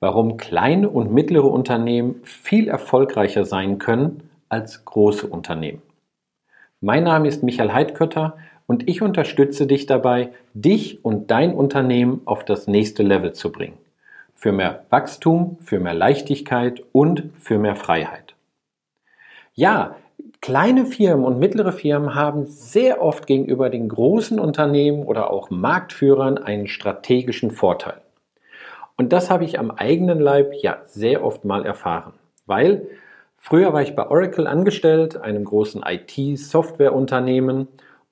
warum kleine und mittlere Unternehmen viel erfolgreicher sein können als große Unternehmen. Mein Name ist Michael Heidkötter und ich unterstütze dich dabei, dich und dein Unternehmen auf das nächste Level zu bringen. Für mehr Wachstum, für mehr Leichtigkeit und für mehr Freiheit. Ja, kleine Firmen und mittlere Firmen haben sehr oft gegenüber den großen Unternehmen oder auch Marktführern einen strategischen Vorteil. Und das habe ich am eigenen Leib ja sehr oft mal erfahren, weil früher war ich bei Oracle angestellt, einem großen IT-Softwareunternehmen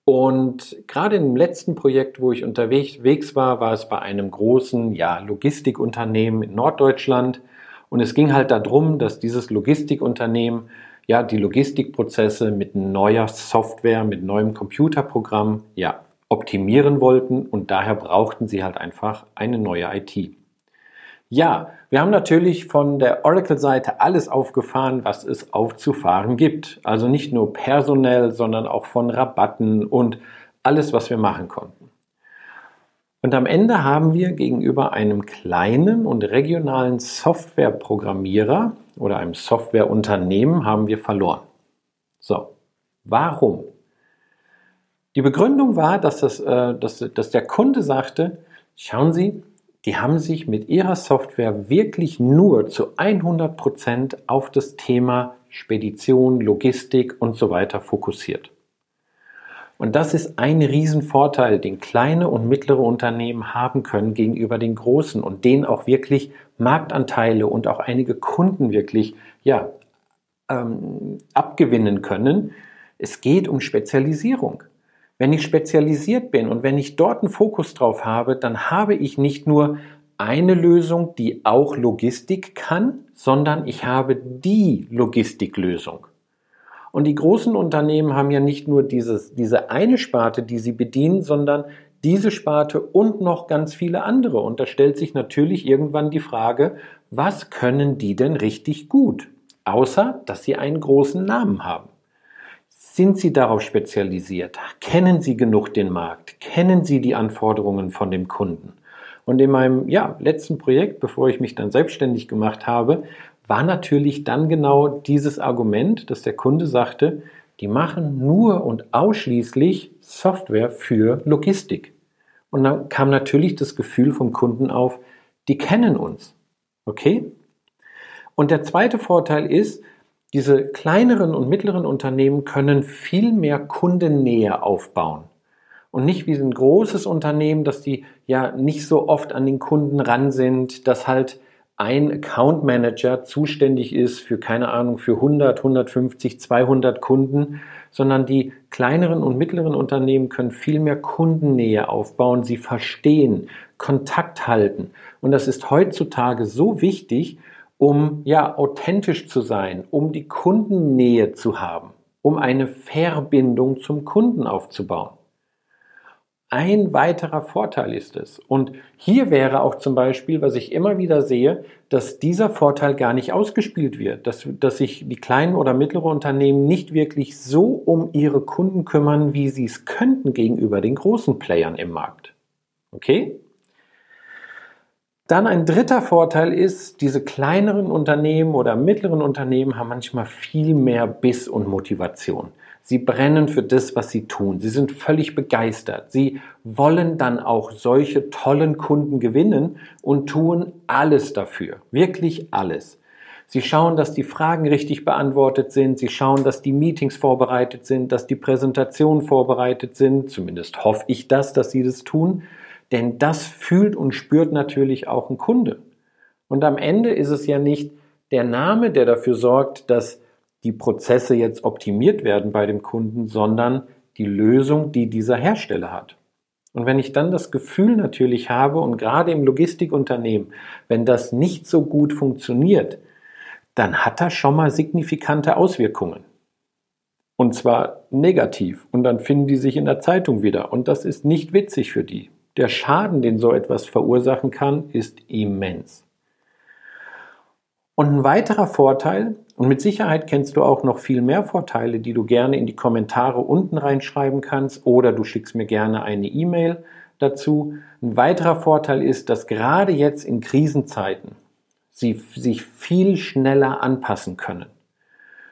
und gerade im letzten Projekt, wo ich unterwegs war, war es bei einem großen ja, Logistikunternehmen in Norddeutschland. Und es ging halt darum, dass dieses Logistikunternehmen ja die Logistikprozesse mit neuer Software, mit neuem Computerprogramm ja optimieren wollten und daher brauchten sie halt einfach eine neue IT. Ja, wir haben natürlich von der Oracle-Seite alles aufgefahren, was es aufzufahren gibt. Also nicht nur personell, sondern auch von Rabatten und alles, was wir machen konnten. Und am Ende haben wir gegenüber einem kleinen und regionalen Softwareprogrammierer oder einem Softwareunternehmen haben wir verloren. So, warum? Die Begründung war, dass, das, äh, dass, dass der Kunde sagte, schauen Sie, die haben sich mit ihrer Software wirklich nur zu 100 Prozent auf das Thema Spedition, Logistik und so weiter fokussiert. Und das ist ein Riesenvorteil, den kleine und mittlere Unternehmen haben können gegenüber den großen und denen auch wirklich Marktanteile und auch einige Kunden wirklich ja, ähm, abgewinnen können. Es geht um Spezialisierung. Wenn ich spezialisiert bin und wenn ich dort einen Fokus drauf habe, dann habe ich nicht nur eine Lösung, die auch Logistik kann, sondern ich habe die Logistiklösung. Und die großen Unternehmen haben ja nicht nur dieses, diese eine Sparte, die sie bedienen, sondern diese Sparte und noch ganz viele andere. Und da stellt sich natürlich irgendwann die Frage, was können die denn richtig gut? Außer, dass sie einen großen Namen haben. Sind Sie darauf spezialisiert? Kennen Sie genug den Markt? Kennen Sie die Anforderungen von dem Kunden? Und in meinem ja, letzten Projekt, bevor ich mich dann selbstständig gemacht habe, war natürlich dann genau dieses Argument, dass der Kunde sagte, die machen nur und ausschließlich Software für Logistik. Und dann kam natürlich das Gefühl vom Kunden auf, die kennen uns. Okay? Und der zweite Vorteil ist, diese kleineren und mittleren Unternehmen können viel mehr Kundennähe aufbauen. Und nicht wie ein großes Unternehmen, dass die ja nicht so oft an den Kunden ran sind, dass halt ein Account Manager zuständig ist für, keine Ahnung, für 100, 150, 200 Kunden, sondern die kleineren und mittleren Unternehmen können viel mehr Kundennähe aufbauen, sie verstehen, Kontakt halten. Und das ist heutzutage so wichtig, um ja authentisch zu sein, um die Kundennähe zu haben, um eine Verbindung zum Kunden aufzubauen. Ein weiterer Vorteil ist es. Und hier wäre auch zum Beispiel, was ich immer wieder sehe, dass dieser Vorteil gar nicht ausgespielt wird, dass, dass sich die kleinen oder mittleren Unternehmen nicht wirklich so um ihre Kunden kümmern, wie sie es könnten gegenüber den großen Playern im Markt. Okay? Dann ein dritter Vorteil ist, diese kleineren Unternehmen oder mittleren Unternehmen haben manchmal viel mehr Biss und Motivation. Sie brennen für das, was sie tun. Sie sind völlig begeistert. Sie wollen dann auch solche tollen Kunden gewinnen und tun alles dafür. Wirklich alles. Sie schauen, dass die Fragen richtig beantwortet sind. Sie schauen, dass die Meetings vorbereitet sind, dass die Präsentationen vorbereitet sind. Zumindest hoffe ich das, dass sie das tun. Denn das fühlt und spürt natürlich auch ein Kunde. Und am Ende ist es ja nicht der Name, der dafür sorgt, dass die Prozesse jetzt optimiert werden bei dem Kunden, sondern die Lösung, die dieser Hersteller hat. Und wenn ich dann das Gefühl natürlich habe, und gerade im Logistikunternehmen, wenn das nicht so gut funktioniert, dann hat das schon mal signifikante Auswirkungen. Und zwar negativ. Und dann finden die sich in der Zeitung wieder. Und das ist nicht witzig für die. Der Schaden, den so etwas verursachen kann, ist immens. Und ein weiterer Vorteil, und mit Sicherheit kennst du auch noch viel mehr Vorteile, die du gerne in die Kommentare unten reinschreiben kannst oder du schickst mir gerne eine E-Mail dazu. Ein weiterer Vorteil ist, dass gerade jetzt in Krisenzeiten sie sich viel schneller anpassen können.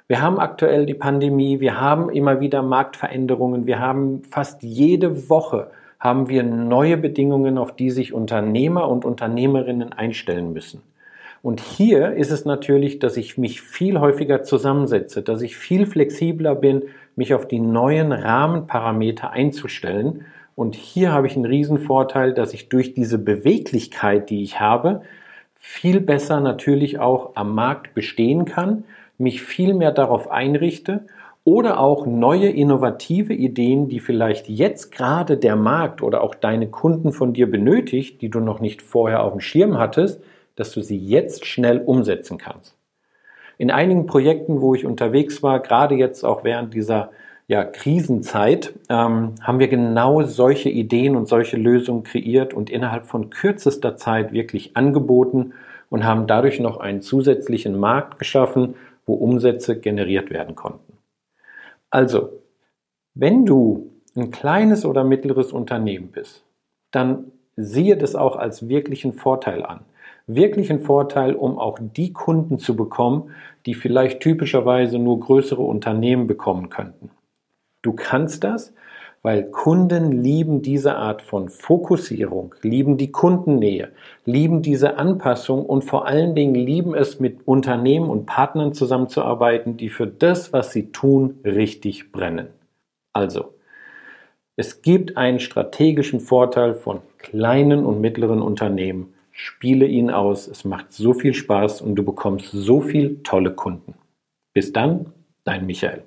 Wir haben aktuell die Pandemie, wir haben immer wieder Marktveränderungen, wir haben fast jede Woche haben wir neue Bedingungen, auf die sich Unternehmer und Unternehmerinnen einstellen müssen. Und hier ist es natürlich, dass ich mich viel häufiger zusammensetze, dass ich viel flexibler bin, mich auf die neuen Rahmenparameter einzustellen. Und hier habe ich einen Riesenvorteil, dass ich durch diese Beweglichkeit, die ich habe, viel besser natürlich auch am Markt bestehen kann, mich viel mehr darauf einrichte oder auch neue innovative Ideen, die vielleicht jetzt gerade der Markt oder auch deine Kunden von dir benötigt, die du noch nicht vorher auf dem Schirm hattest, dass du sie jetzt schnell umsetzen kannst. In einigen Projekten, wo ich unterwegs war, gerade jetzt auch während dieser ja, Krisenzeit, ähm, haben wir genau solche Ideen und solche Lösungen kreiert und innerhalb von kürzester Zeit wirklich angeboten und haben dadurch noch einen zusätzlichen Markt geschaffen, wo Umsätze generiert werden konnten. Also, wenn du ein kleines oder mittleres Unternehmen bist, dann siehe das auch als wirklichen Vorteil an. Wirklichen Vorteil, um auch die Kunden zu bekommen, die vielleicht typischerweise nur größere Unternehmen bekommen könnten. Du kannst das, weil Kunden lieben diese Art von Fokussierung, lieben die Kundennähe, lieben diese Anpassung und vor allen Dingen lieben es, mit Unternehmen und Partnern zusammenzuarbeiten, die für das, was sie tun, richtig brennen. Also, es gibt einen strategischen Vorteil von kleinen und mittleren Unternehmen. Spiele ihn aus, es macht so viel Spaß und du bekommst so viel tolle Kunden. Bis dann, dein Michael.